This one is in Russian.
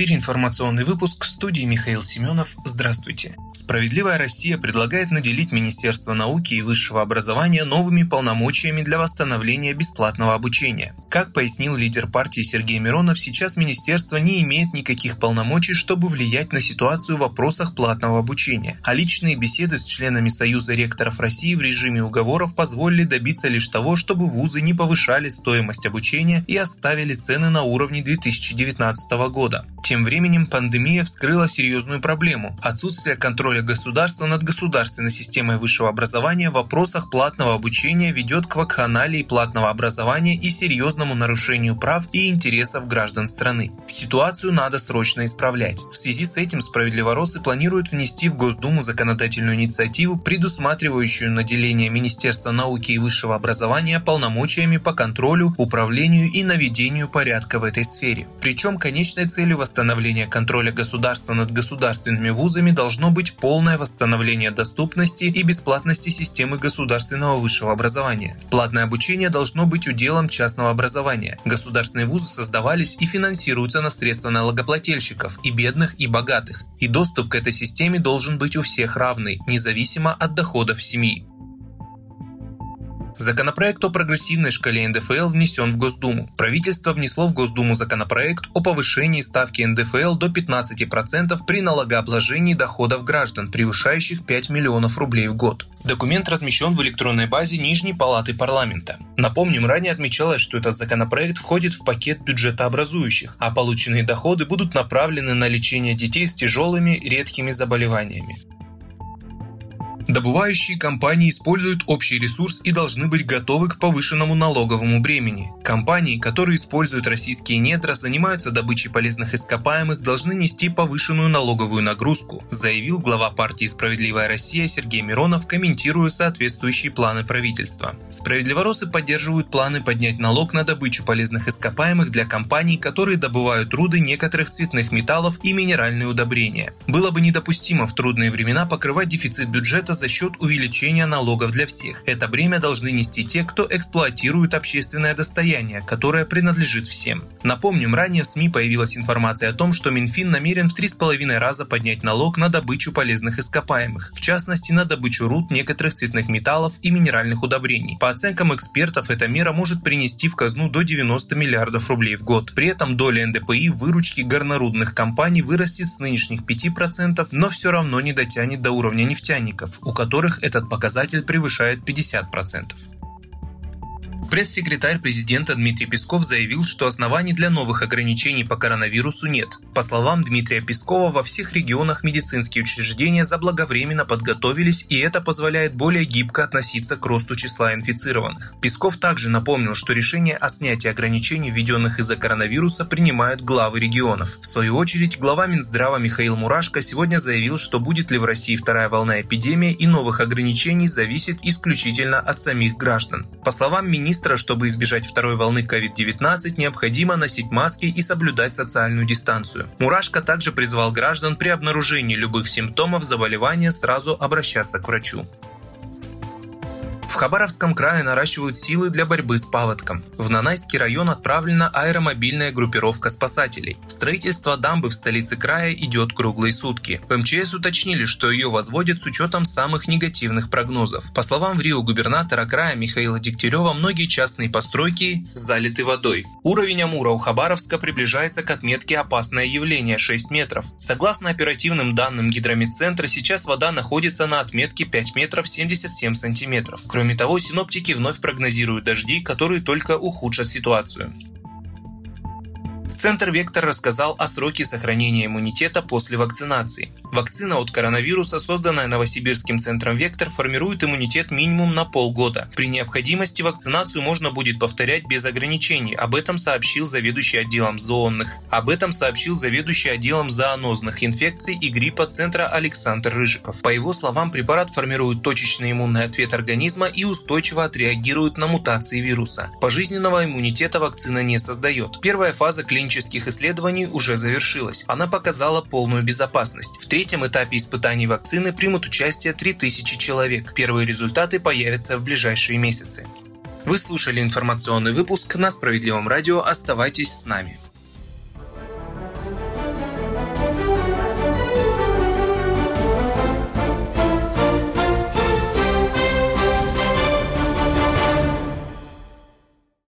эфире информационный выпуск в студии Михаил Семенов. Здравствуйте. Справедливая Россия предлагает наделить Министерство науки и высшего образования новыми полномочиями для восстановления бесплатного обучения. Как пояснил лидер партии Сергей Миронов, сейчас министерство не имеет никаких полномочий, чтобы влиять на ситуацию в вопросах платного обучения, а личные беседы с членами Союза ректоров России в режиме уговоров позволили добиться лишь того, чтобы вузы не повышали стоимость обучения и оставили цены на уровне 2019 года. Тем временем пандемия вскрыла серьезную проблему – отсутствие контроля государства над государственной системой высшего образования в вопросах платного обучения ведет к вакханалии платного образования и серьезному нарушению прав и интересов граждан страны. Ситуацию надо срочно исправлять. В связи с этим справедливоросы планируют внести в Госдуму законодательную инициативу, предусматривающую наделение Министерства науки и высшего образования полномочиями по контролю, управлению и наведению порядка в этой сфере. Причем конечной целью восстановления контроля государства над государственными вузами должно быть полное восстановление доступности и бесплатности системы государственного высшего образования. Платное обучение должно быть уделом частного образования. Государственные вузы создавались и финансируются на средства налогоплательщиков, и бедных, и богатых. И доступ к этой системе должен быть у всех равный, независимо от доходов семьи. Законопроект о прогрессивной шкале НДФЛ внесен в Госдуму. Правительство внесло в Госдуму законопроект о повышении ставки НДФЛ до 15% при налогообложении доходов граждан, превышающих 5 миллионов рублей в год. Документ размещен в электронной базе Нижней Палаты парламента. Напомним, ранее отмечалось, что этот законопроект входит в пакет бюджетообразующих, а полученные доходы будут направлены на лечение детей с тяжелыми редкими заболеваниями. Добывающие компании используют общий ресурс и должны быть готовы к повышенному налоговому бремени. Компании, которые используют российские недра, занимаются добычей полезных ископаемых, должны нести повышенную налоговую нагрузку, заявил глава партии «Справедливая Россия» Сергей Миронов, комментируя соответствующие планы правительства. Справедливоросы поддерживают планы поднять налог на добычу полезных ископаемых для компаний, которые добывают руды некоторых цветных металлов и минеральные удобрения. Было бы недопустимо в трудные времена покрывать дефицит бюджета за счет увеличения налогов для всех. Это бремя должны нести те, кто эксплуатирует общественное достояние, которое принадлежит всем. Напомним, ранее в СМИ появилась информация о том, что Минфин намерен в 3,5 раза поднять налог на добычу полезных ископаемых, в частности на добычу руд некоторых цветных металлов и минеральных удобрений. По оценкам экспертов, эта мера может принести в казну до 90 миллиардов рублей в год. При этом доля НДПИ в выручке горнорудных компаний вырастет с нынешних 5%, но все равно не дотянет до уровня нефтяников, у которых этот показатель превышает 50%. Пресс-секретарь президента Дмитрий Песков заявил, что оснований для новых ограничений по коронавирусу нет. По словам Дмитрия Пескова, во всех регионах медицинские учреждения заблаговременно подготовились, и это позволяет более гибко относиться к росту числа инфицированных. Песков также напомнил, что решение о снятии ограничений, введенных из-за коронавируса, принимают главы регионов. В свою очередь, глава Минздрава Михаил Мурашко сегодня заявил, что будет ли в России вторая волна эпидемии и новых ограничений зависит исключительно от самих граждан. По словам министра, министра, чтобы избежать второй волны COVID-19, необходимо носить маски и соблюдать социальную дистанцию. Мурашко также призвал граждан при обнаружении любых симптомов заболевания сразу обращаться к врачу. Хабаровском крае наращивают силы для борьбы с паводком. В Нанайский район отправлена аэромобильная группировка спасателей. Строительство дамбы в столице края идет круглые сутки. В МЧС уточнили, что ее возводят с учетом самых негативных прогнозов. По словам в Рио губернатора края Михаила Дегтярева, многие частные постройки залиты водой. Уровень Амура у Хабаровска приближается к отметке «Опасное явление» 6 метров. Согласно оперативным данным гидромедцентра, сейчас вода находится на отметке 5 метров 77 сантиметров. Кроме Кроме того, синоптики вновь прогнозируют дожди, которые только ухудшат ситуацию. Центр «Вектор» рассказал о сроке сохранения иммунитета после вакцинации. Вакцина от коронавируса, созданная Новосибирским центром «Вектор», формирует иммунитет минимум на полгода. При необходимости вакцинацию можно будет повторять без ограничений. Об этом сообщил заведующий отделом зоонных. Об этом сообщил заведующий отделом зоонозных инфекций и гриппа Центра Александр Рыжиков. По его словам, препарат формирует точечный иммунный ответ организма и устойчиво отреагирует на мутации вируса. Пожизненного иммунитета вакцина не создает. Первая фаза клинического клинических исследований уже завершилась. Она показала полную безопасность. В третьем этапе испытаний вакцины примут участие 3000 человек. Первые результаты появятся в ближайшие месяцы. Вы слушали информационный выпуск на Справедливом радио. Оставайтесь с нами.